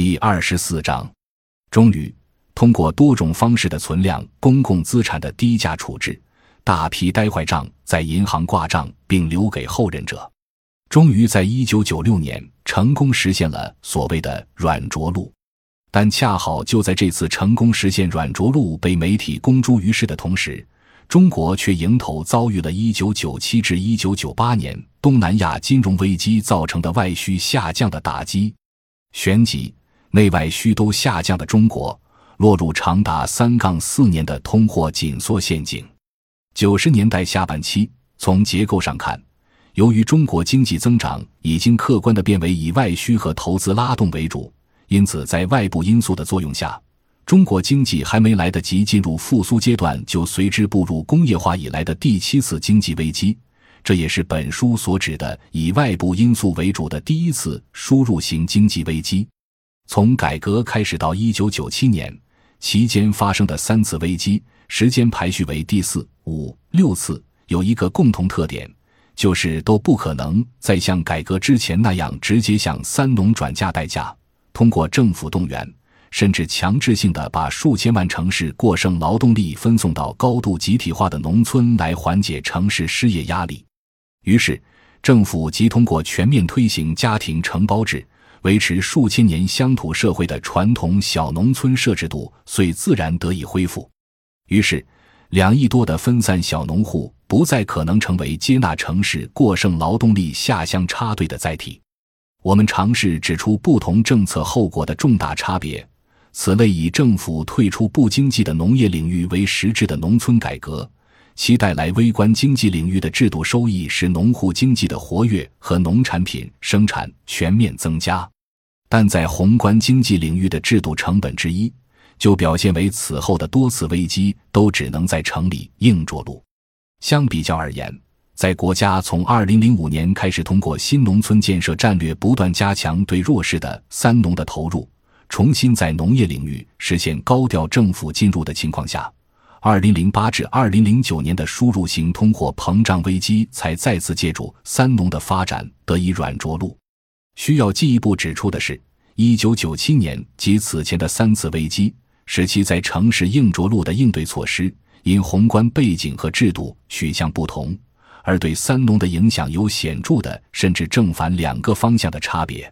第二十四章，终于通过多种方式的存量公共资产的低价处置，大批呆坏账在银行挂账并留给后任者，终于在一九九六年成功实现了所谓的软着陆。但恰好就在这次成功实现软着陆被媒体公诸于世的同时，中国却迎头遭遇了1997至1998年东南亚金融危机造成的外需下降的打击，旋即内外需都下降的中国落入长达三杠四年的通货紧缩陷阱。九十年代下半期，从结构上看，由于中国经济增长已经客观的变为以外需和投资拉动为主。因此，在外部因素的作用下，中国经济还没来得及进入复苏阶段，就随之步入工业化以来的第七次经济危机。这也是本书所指的以外部因素为主的第一次输入型经济危机。从改革开始到一九九七年期间发生的三次危机，时间排序为第四、五、六次，有一个共同特点，就是都不可能再像改革之前那样直接向三农转嫁代价。通过政府动员，甚至强制性的把数千万城市过剩劳动力分送到高度集体化的农村来缓解城市失业压力，于是政府即通过全面推行家庭承包制，维持数千年乡土社会的传统小农村设制度，遂自然得以恢复。于是，两亿多的分散小农户不再可能成为接纳城市过剩劳动力下乡插队的载体。我们尝试指出不同政策后果的重大差别。此类以政府退出不经济的农业领域为实质的农村改革，其带来微观经济领域的制度收益使农户经济的活跃和农产品生产全面增加。但在宏观经济领域的制度成本之一，就表现为此后的多次危机都只能在城里硬着陆。相比较而言。在国家从二零零五年开始通过新农村建设战略不断加强对弱势的三农的投入，重新在农业领域实现高调政府进入的情况下，二零零八至二零零九年的输入型通货膨胀危机才再次借助三农的发展得以软着陆。需要进一步指出的是，一九九七年及此前的三次危机，使其在城市硬着陆的应对措施因宏观背景和制度取向不同。而对三农的影响有显著的甚至正反两个方向的差别。